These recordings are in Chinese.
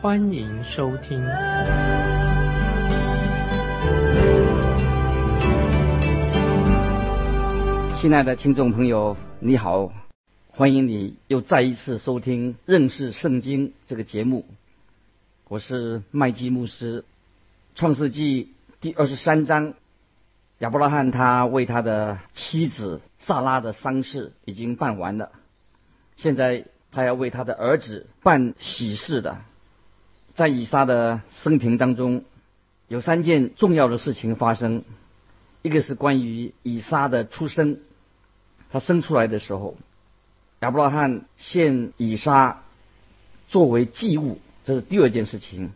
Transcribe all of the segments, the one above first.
欢迎收听。亲爱的听众朋友，你好，欢迎你又再一次收听《认识圣经》这个节目。我是麦基牧师，《创世纪》第二十三章。亚伯拉罕他为他的妻子萨拉的丧事已经办完了，现在他要为他的儿子办喜事的。在以撒的生平当中，有三件重要的事情发生。一个是关于以撒的出生，他生出来的时候，亚伯拉罕献以撒作为祭物，这是第二件事情。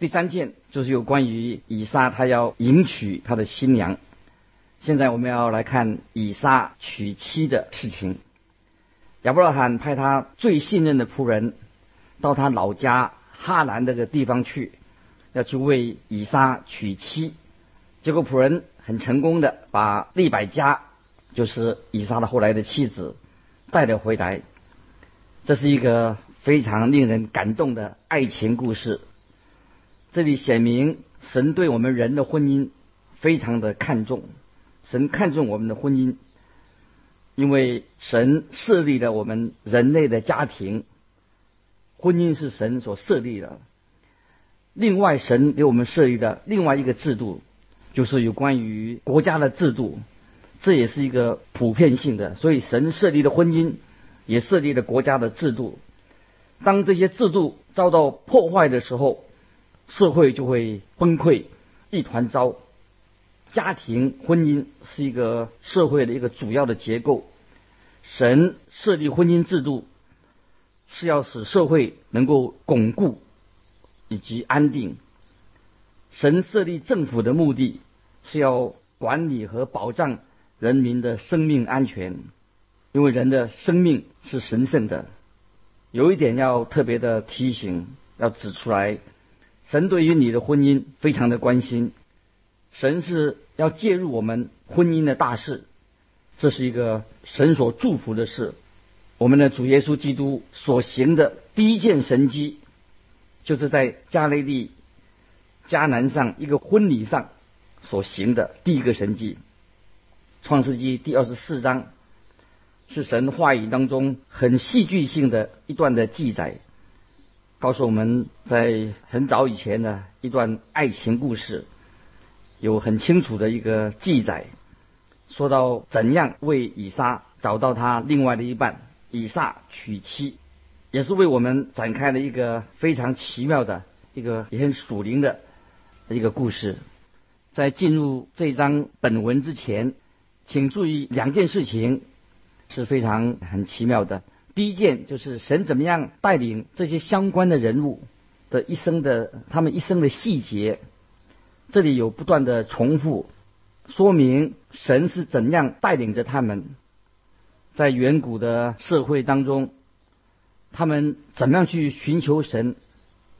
第三件就是有关于以撒，他要迎娶他的新娘。现在我们要来看以撒娶妻的事情。亚伯拉罕派他最信任的仆人到他老家哈兰这个地方去，要去为以撒娶妻。结果仆人很成功的把利百加，就是以撒的后来的妻子，带了回来。这是一个非常令人感动的爱情故事。这里显明神对我们人的婚姻非常的看重，神看重我们的婚姻，因为神设立了我们人类的家庭，婚姻是神所设立的。另外，神给我们设立的另外一个制度，就是有关于国家的制度，这也是一个普遍性的。所以，神设立的婚姻也设立了国家的制度。当这些制度遭到破坏的时候，社会就会崩溃，一团糟。家庭婚姻是一个社会的一个主要的结构。神设立婚姻制度，是要使社会能够巩固以及安定。神设立政府的目的是要管理和保障人民的生命安全，因为人的生命是神圣的。有一点要特别的提醒，要指出来。神对于你的婚姻非常的关心，神是要介入我们婚姻的大事，这是一个神所祝福的事。我们的主耶稣基督所行的第一件神迹，就是在加利利迦南上一个婚礼上所行的第一个神迹。创世纪第二十四章是神话语当中很戏剧性的一段的记载。告诉我们在很早以前的一段爱情故事，有很清楚的一个记载，说到怎样为以撒找到他另外的一半，以撒娶妻，也是为我们展开了一个非常奇妙的一个也很属灵的一个故事。在进入这章本文之前，请注意两件事情是非常很奇妙的。第一件就是神怎么样带领这些相关的人物的一生的他们一生的细节，这里有不断的重复，说明神是怎样带领着他们，在远古的社会当中，他们怎么样去寻求神，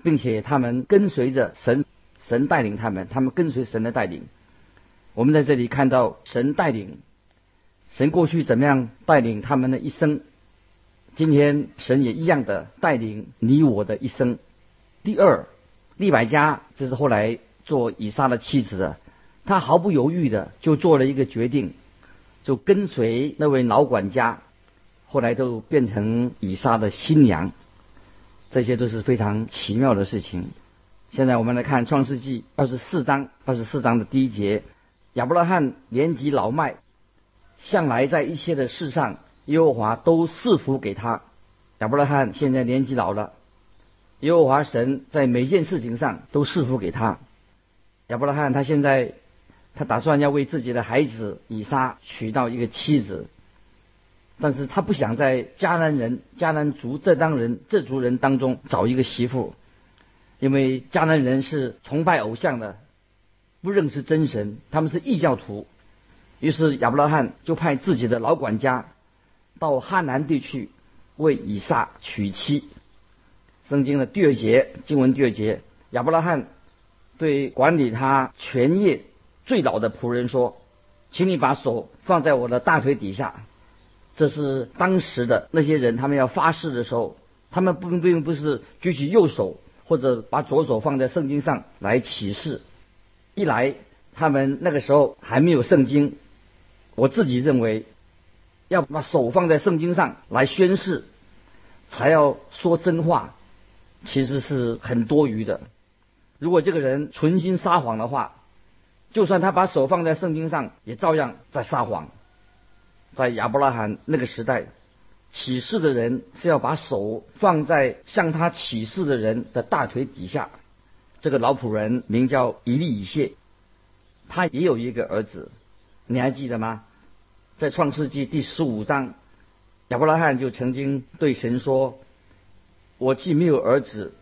并且他们跟随着神，神带领他们，他们跟随神的带领。我们在这里看到神带领，神过去怎么样带领他们的一生。今天神也一样的带领你我的一生。第二，利百加这是后来做以撒的妻子的，他毫不犹豫的就做了一个决定，就跟随那位老管家，后来就变成以撒的新娘。这些都是非常奇妙的事情。现在我们来看创世纪二十四章二十四章的第一节：亚伯拉罕年纪老迈，向来在一切的事上。耶和华都赐福给他。亚伯拉罕现在年纪老了，耶和华神在每件事情上都赐福给他。亚伯拉罕他现在他打算要为自己的孩子以撒娶到一个妻子，但是他不想在迦南人、迦南族这当人这族人当中找一个媳妇，因为迦南人是崇拜偶像的，不认识真神，他们是异教徒。于是亚伯拉罕就派自己的老管家到汉南地区为以撒娶妻。圣经的第二节经文第二节，亚伯拉罕对管理他全业最老的仆人说：“请你把手放在我的大腿底下。”这是当时的那些人，他们要发誓的时候，他们并并不是举起右手或者把左手放在圣经上来起誓。一来，他们那个时候还没有圣经。我自己认为，要把手放在圣经上来宣誓，才要说真话，其实是很多余的。如果这个人存心撒谎的话，就算他把手放在圣经上，也照样在撒谎。在亚伯拉罕那个时代，起誓的人是要把手放在向他起誓的人的大腿底下。这个老仆人名叫以利以谢，他也有一个儿子。你还记得吗？在创世纪第十五章，亚伯拉罕就曾经对神说：“我既没有儿子，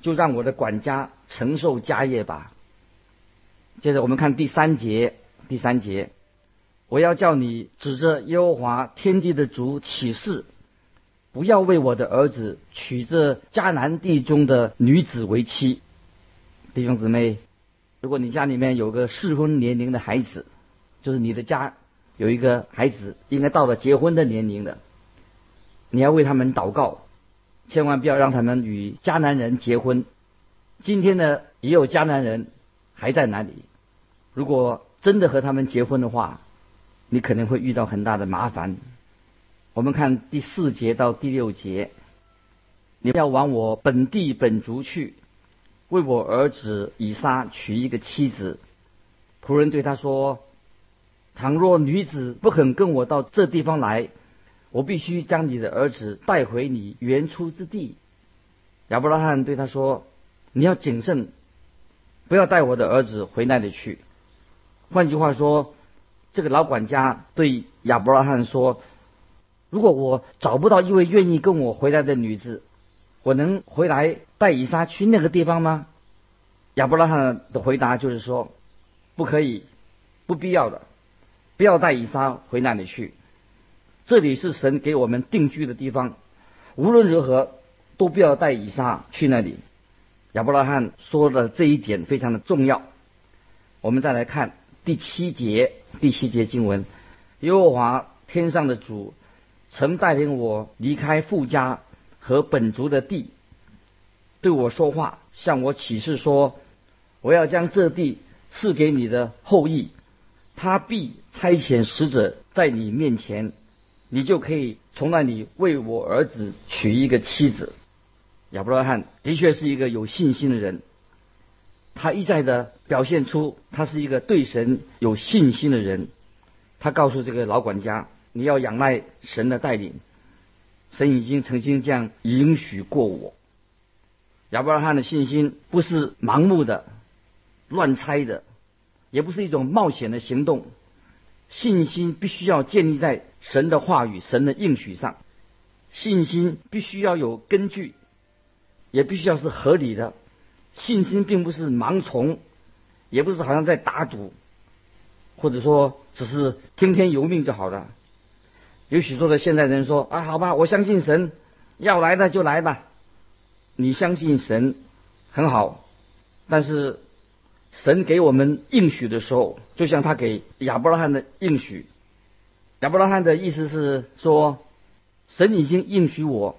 就让我的管家承受家业吧。”接着我们看第三节，第三节，我要叫你指着耶和华天地的主起誓，不要为我的儿子娶这迦南地中的女子为妻。弟兄姊妹，如果你家里面有个适婚年龄的孩子，就是你的家有一个孩子，应该到了结婚的年龄了，你要为他们祷告，千万不要让他们与迦南人结婚。今天呢，也有迦南人还在哪里？如果真的和他们结婚的话，你可能会遇到很大的麻烦。我们看第四节到第六节，你要往我本地本族去，为我儿子以撒娶一个妻子。仆人对他说。倘若女子不肯跟我到这地方来，我必须将你的儿子带回你原出之地。亚伯拉罕对他说：“你要谨慎，不要带我的儿子回那里去。”换句话说，这个老管家对亚伯拉罕说：“如果我找不到一位愿意跟我回来的女子，我能回来带以撒去那个地方吗？”亚伯拉罕的回答就是说：“不可以，不必要的。”不要带以撒回那里去，这里是神给我们定居的地方。无论如何，都不要带以撒去那里。亚伯拉罕说的这一点非常的重要。我们再来看第七节，第七节经文：耶和华天上的主曾带领我离开富家和本族的地，对我说话，向我启示说：我要将这地赐给你的后裔。他必差遣使者在你面前，你就可以从那里为我儿子娶一个妻子。亚伯拉罕的确是一个有信心的人，他一再的表现出他是一个对神有信心的人。他告诉这个老管家：“你要仰赖神的带领，神已经曾经这样允许过我。”亚伯拉罕的信心不是盲目的、乱猜的。也不是一种冒险的行动，信心必须要建立在神的话语、神的应许上。信心必须要有根据，也必须要是合理的。信心并不是盲从，也不是好像在打赌，或者说只是听天由命就好了。有许多的现代人说：“啊，好吧，我相信神，要来的就来吧。”你相信神很好，但是。神给我们应许的时候，就像他给亚伯拉罕的应许。亚伯拉罕的意思是说，神已经应许我，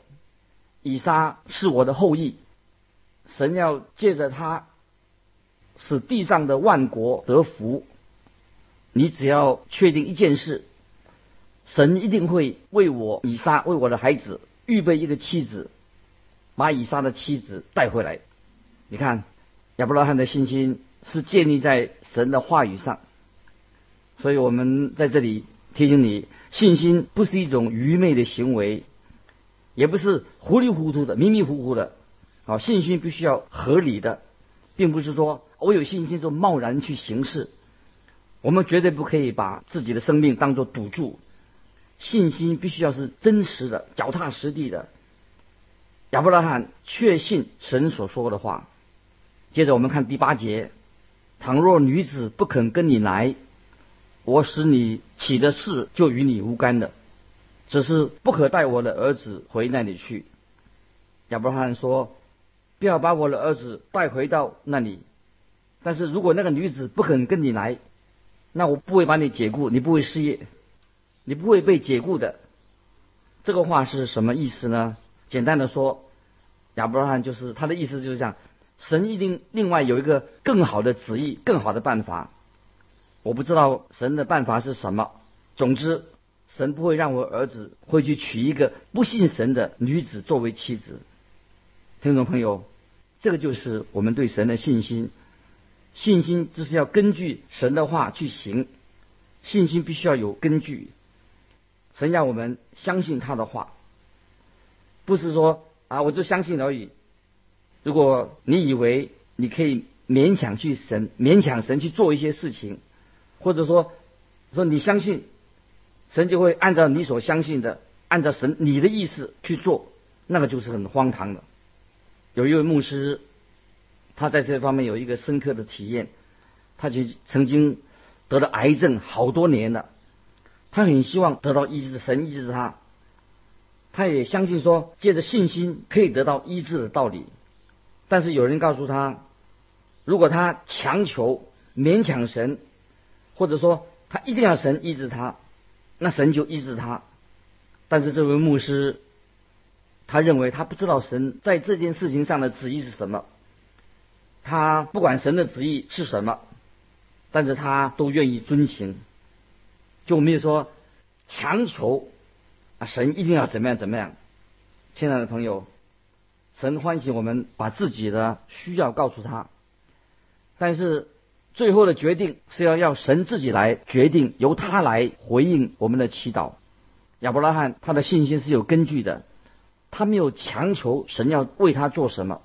以撒是我的后裔。神要借着他，使地上的万国得福。你只要确定一件事，神一定会为我以撒为我的孩子预备一个妻子，把以撒的妻子带回来。你看亚伯拉罕的信心。是建立在神的话语上，所以我们在这里提醒你：信心不是一种愚昧的行为，也不是糊里糊涂的、迷迷糊糊的。啊，信心必须要合理的，并不是说我有信心就贸然去行事。我们绝对不可以把自己的生命当作赌注。信心必须要是真实的、脚踏实地的。亚伯拉罕确信神所说的话。接着我们看第八节：倘若女子不肯跟你来，我使你起的事就与你无干了，只是不可带我的儿子回那里去。亚伯拉罕说：“不要把我的儿子带回到那里。但是如果那个女子不肯跟你来，那我不会把你解雇，你不会失业，你不会被解雇的。”这个话是什么意思呢？简单的说，亚伯拉罕就是他的意思就是这样：神一定另外有一个更好的旨意、更好的办法。我不知道神的办法是什么。总之，神不会让我儿子会去娶一个不信神的女子作为妻子。听众朋友，这个就是我们对神的信心。信心就是要根据神的话去行，信心必须要有根据。神要我们相信他的话，不是说啊我就相信而已。如果你以为你可以勉强去神勉强神去做一些事情。或者说，说你相信神就会按照你所相信的，按照神你的意思去做，那个就是很荒唐的。有一位牧师，他在这方面有一个深刻的体验，他就曾经得了癌症好多年了，他很希望得到医治，神医治他，他也相信说借着信心可以得到医治的道理，但是有人告诉他，如果他强求勉强神。或者说他一定要神医治他，那神就医治他。但是这位牧师，他认为他不知道神在这件事情上的旨意是什么，他不管神的旨意是什么，但是他都愿意遵行，就没有说强求啊神一定要怎么样怎么样。亲爱的朋友，神欢喜我们把自己的需要告诉他，但是。最后的决定是要要神自己来决定，由他来回应我们的祈祷。亚伯拉罕他的信心是有根据的，他没有强求神要为他做什么，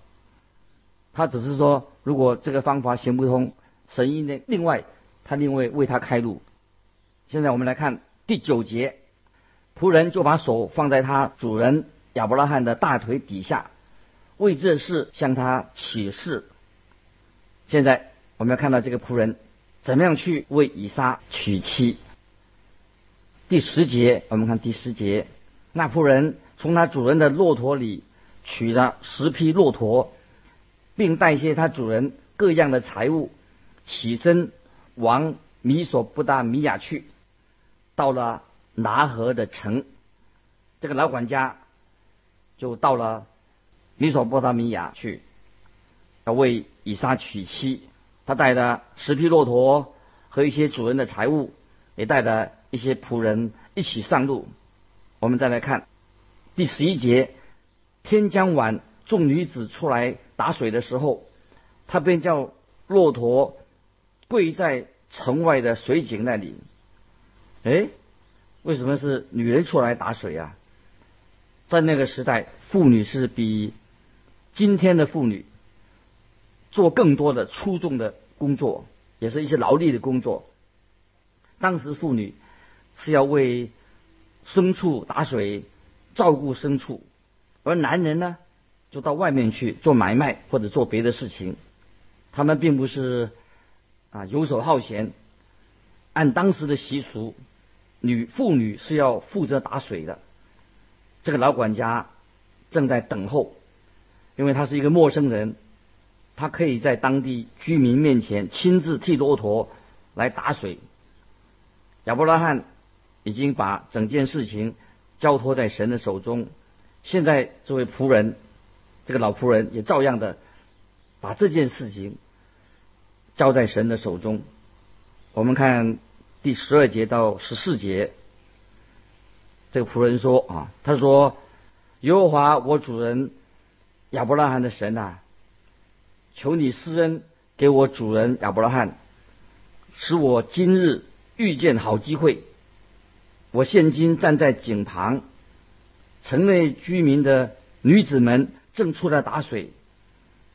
他只是说如果这个方法行不通，神应该另外他另外为他开路。现在我们来看第九节，仆人就把手放在他主人亚伯拉罕的大腿底下，为这事向他起誓。现在。我们要看到这个仆人怎么样去为以撒娶妻。第十节，我们看第十节，那仆人从他主人的骆驼里取了十匹骆驼，并带些他主人各样的财物，起身往米索不达米亚去。到了拿河的城，这个老管家就到了米索不达米亚去，要为以撒娶妻。他带的十匹骆驼和一些主人的财物，也带着一些仆人一起上路。我们再来看第十一节：天将晚，众女子出来打水的时候，他便叫骆驼跪在城外的水井那里。哎，为什么是女人出来打水啊？在那个时代，妇女是比今天的妇女。做更多的出众的工作，也是一些劳力的工作。当时妇女是要为牲畜打水、照顾牲畜，而男人呢，就到外面去做买卖或者做别的事情。他们并不是啊游手好闲。按当时的习俗，女妇女是要负责打水的。这个老管家正在等候，因为他是一个陌生人。他可以在当地居民面前亲自替骆驼来打水。亚伯拉罕已经把整件事情交托在神的手中，现在这位仆人，这个老仆人也照样的把这件事情交在神的手中。我们看第十二节到十四节，这个仆人说啊，他说：“耶和华我主人亚伯拉罕的神啊。”求你施恩给我主人亚伯拉罕，使我今日遇见好机会。我现今站在井旁，城内居民的女子们正出来打水。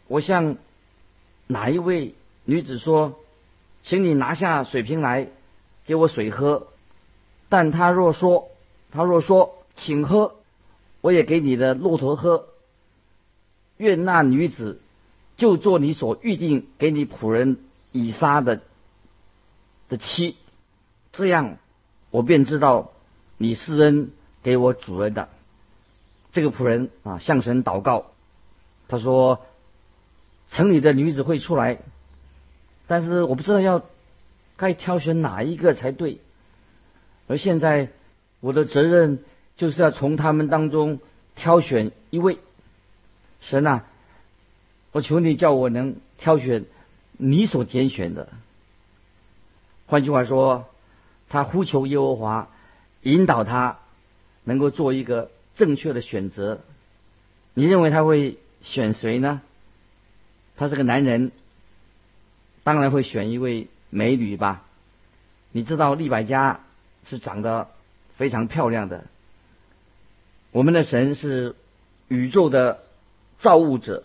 我向哪一位女子说：“请你拿下水瓶来，给我水喝。”但她若说：“她若说，请喝，我也给你的骆驼喝。”愿那女子。就做你所预定给你仆人以撒的的妻，这样我便知道你是恩给我主人的。这个仆人啊，向神祷告，他说：“城里的女子会出来，但是我不知道要该挑选哪一个才对。而现在我的责任就是要从他们当中挑选一位。神啊，我求你叫我能挑选你所拣选的。换句话说，他呼求耶和华，引导他能够做一个。”正确的选择，你认为他会选谁呢？他是个男人，当然会选一位美女吧。你知道利百加是长得非常漂亮的。我们的神是宇宙的造物者，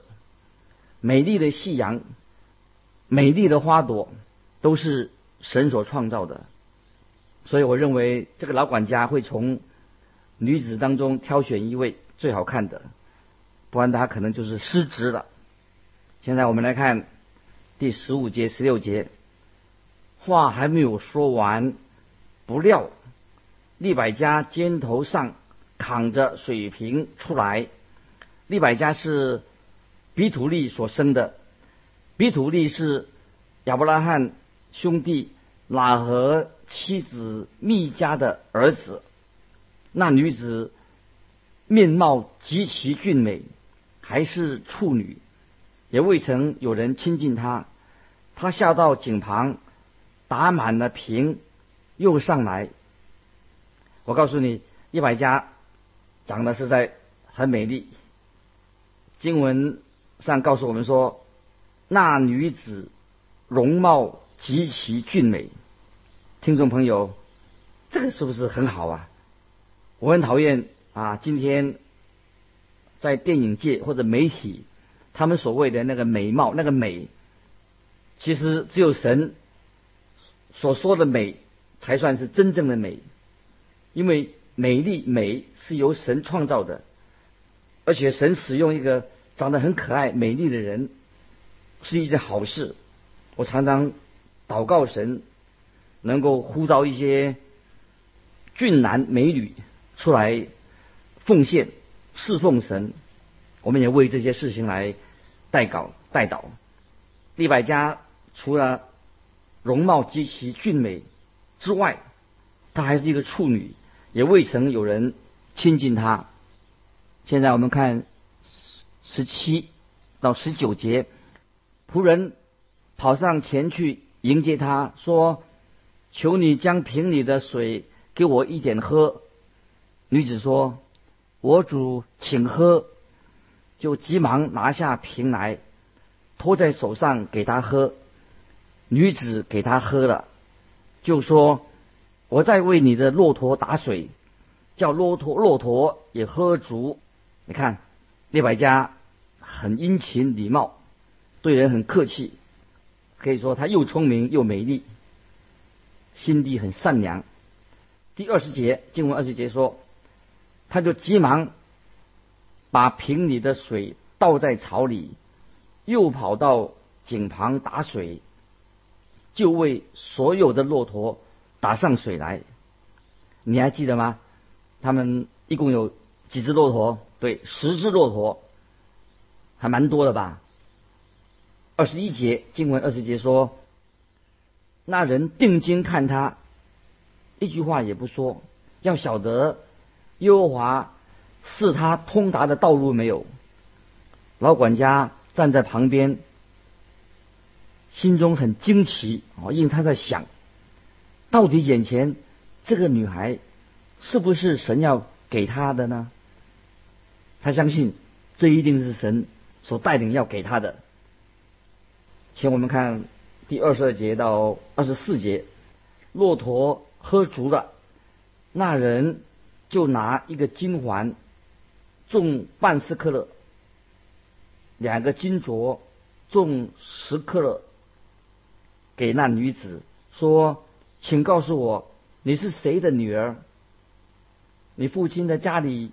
美丽的夕阳、美丽的花朵都是神所创造的。所以我认为这个老管家会从。女子当中挑选一位最好看的，不然他可能就是失职了。现在我们来看第十五节、十六节，话还没有说完，不料利百加肩头上扛着水瓶出来。利百加是比土利所生的，比土利是亚伯拉罕兄弟拉和妻子密加的儿子。那女子面貌极其俊美，还是处女，也未曾有人亲近她。她下到井旁，打满了瓶，又上来。我告诉你，一百家长得实在很美丽。经文上告诉我们说，那女子容貌极其俊美。听众朋友，这个是不是很好啊？我很讨厌啊！今天在电影界或者媒体，他们所谓的那个美貌、那个美，其实只有神所说的美才算是真正的美，因为美丽美是由神创造的，而且神使用一个长得很可爱、美丽的人是一件好事。我常常祷告神能够呼召一些俊男美女。出来奉献侍奉神，我们也为这些事情来代稿代祷。利百加除了容貌极其俊美之外，她还是一个处女，也未曾有人亲近她。现在我们看十七到十九节，仆人跑上前去迎接他，说：“求你将瓶里的水给我一点喝。”女子说：“我主请喝。”就急忙拿下瓶来，托在手上给他喝。女子给他喝了，就说：“我在为你的骆驼打水，叫骆驼骆驼也喝足。”你看，列百家很殷勤礼貌，对人很客气，可以说他又聪明又美丽，心地很善良。第二十节经文二十节说。他就急忙把瓶里的水倒在槽里，又跑到井旁打水，就为所有的骆驼打上水来。你还记得吗？他们一共有几只骆驼？对，十只骆驼，还蛮多的吧？二十一节经文二十节说，那人定睛看他，一句话也不说，要晓得。耶和华是他通达的道路没有？老管家站在旁边，心中很惊奇啊，因为他在想，到底眼前这个女孩是不是神要给他的呢？他相信这一定是神所带领要给他的。请我们看第二十二节到二十四节，骆驼喝足了，那人。就拿一个金环，重半斯克勒，两个金镯重十克勒，给那女子说：“请告诉我，你是谁的女儿？你父亲的家里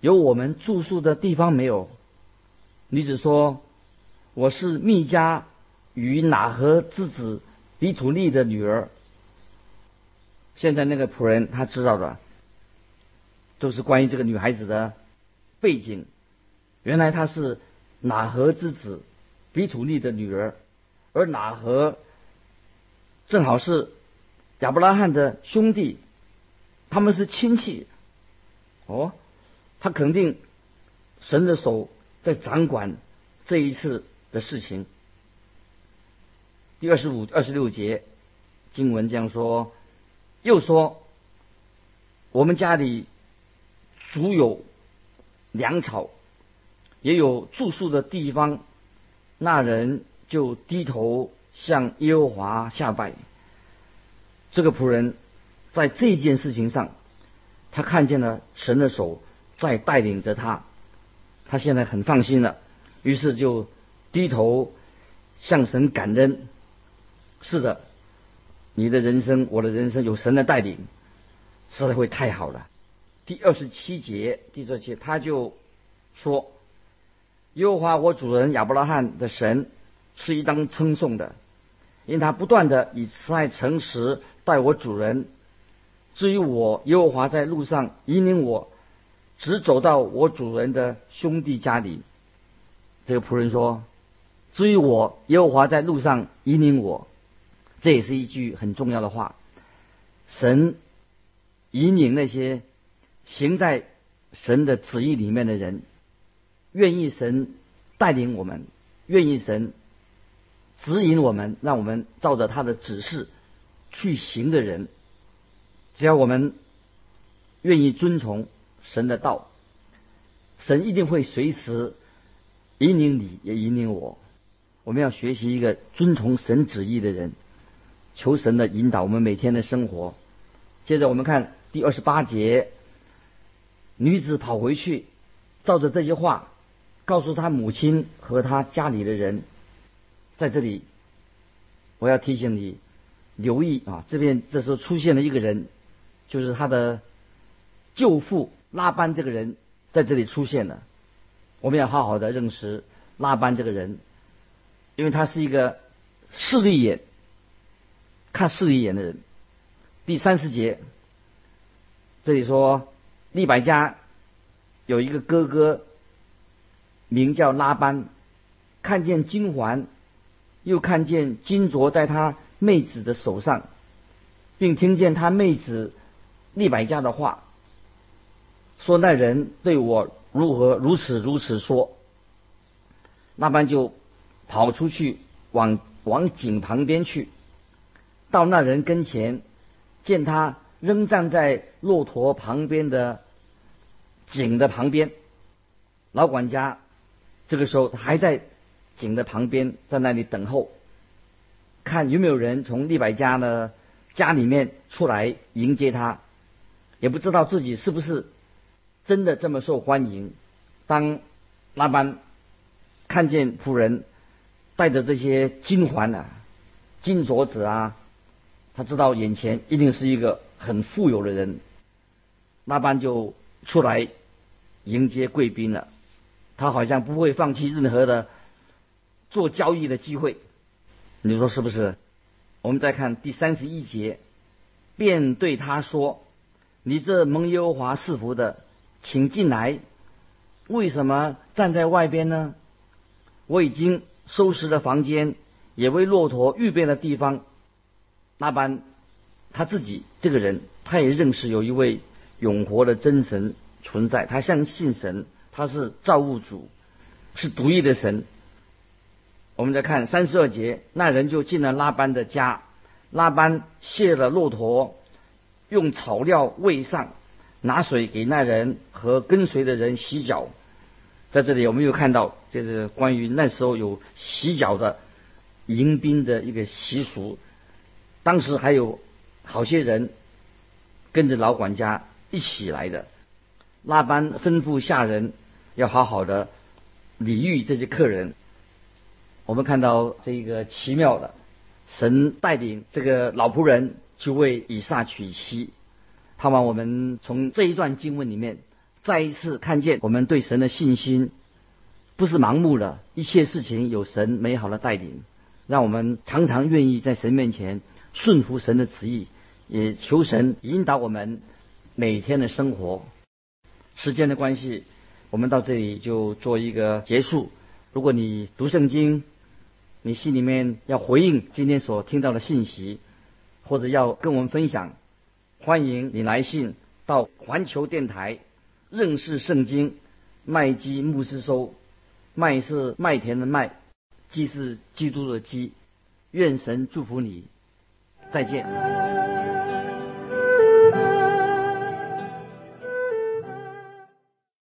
有我们住宿的地方没有？”女子说：“我是密加与哪何之子比土利的女儿。现在那个仆人他知道的，都是关于这个女孩子的背景。原来她是哪何之子比土利的女儿，而哪何正好是亚伯拉罕的兄弟，他们是亲戚。哦，他肯定神的手在掌管这一次的事情。第二十五、二十六节经文这样说。又说，我们家里足有粮草，也有住宿的地方，那人就低头向耶和华下拜。这个仆人在这件事情上，他看见了神的手在带领着他，他现在很放心了，于是就低头向神感恩。是的。你的人生，我的人生有神的带领，实在会太好了。第二十七节，第二节他就说：“耶和华我主人亚伯拉罕的神是一当称颂的，因他不断的以慈爱诚实待我主人。至于我，耶和华在路上引领我，只走到我主人的兄弟家里。”这个仆人说：“至于我，耶和华在路上引领我。”这也是一句很重要的话。神引领那些行在神的旨意里面的人，愿意神带领我们，愿意神指引我们，让我们照着他的指示去行的人，只要我们愿意遵从神的道，神一定会随时引领你，也引领我。我们要学习一个遵从神旨意的人。求神的引导，我们每天的生活。接着我们看第二十八节，女子跑回去，照着这些话，告诉她母亲和她家里的人。在这里，我要提醒你留意啊，这边这时候出现了一个人，就是他的舅父拉班这个人在这里出现了。我们要好好的认识拉班这个人，因为他是一个势利眼。看势利眼的人，第三十节，这里说利百家有一个哥哥，名叫拉班，看见金环，又看见金镯在他妹子的手上，并听见他妹子利百家的话，说那人对我如何如此如此说，那班就跑出去往往井旁边去。到那人跟前，见他仍站在骆驼旁边的井的旁边，老管家这个时候还在井的旁边，在那里等候，看有没有人从利百家呢家里面出来迎接他，也不知道自己是不是真的这么受欢迎。当拉班看见仆人带着这些金环啊、金镯子啊。他知道眼前一定是一个很富有的人，那班就出来迎接贵宾了。他好像不会放弃任何的做交易的机会，你说是不是？我们再看第三十一节，便对他说：“你这蒙耶和华赐福的，请进来。为什么站在外边呢？我已经收拾了房间，也为骆驼预备了地方。”拉班他自己这个人，他也认识有一位永活的真神存在，他相信神，他是造物主，是独一的神。我们再看三十二节，那人就进了拉班的家，拉班卸了骆驼，用草料喂上，拿水给那人和跟随的人洗脚。在这里，我们又看到，就是关于那时候有洗脚的迎宾的一个习俗。当时还有好些人跟着老管家一起来的。拉班吩咐下人要好好的礼遇这些客人。我们看到这个奇妙的神带领这个老仆人去为以撒娶妻。盼望我们从这一段经文里面再一次看见我们对神的信心，不是盲目的，一切事情有神美好的带领，让我们常常愿意在神面前顺服神的旨意，也求神引导我们每天的生活。时间的关系，我们到这里就做一个结束。如果你读圣经，你心里面要回应今天所听到的信息，或者要跟我们分享，欢迎你来信到环球电台认识圣经麦基牧师收。麦是麦田的麦，基是基督的基。愿神祝福你，再见。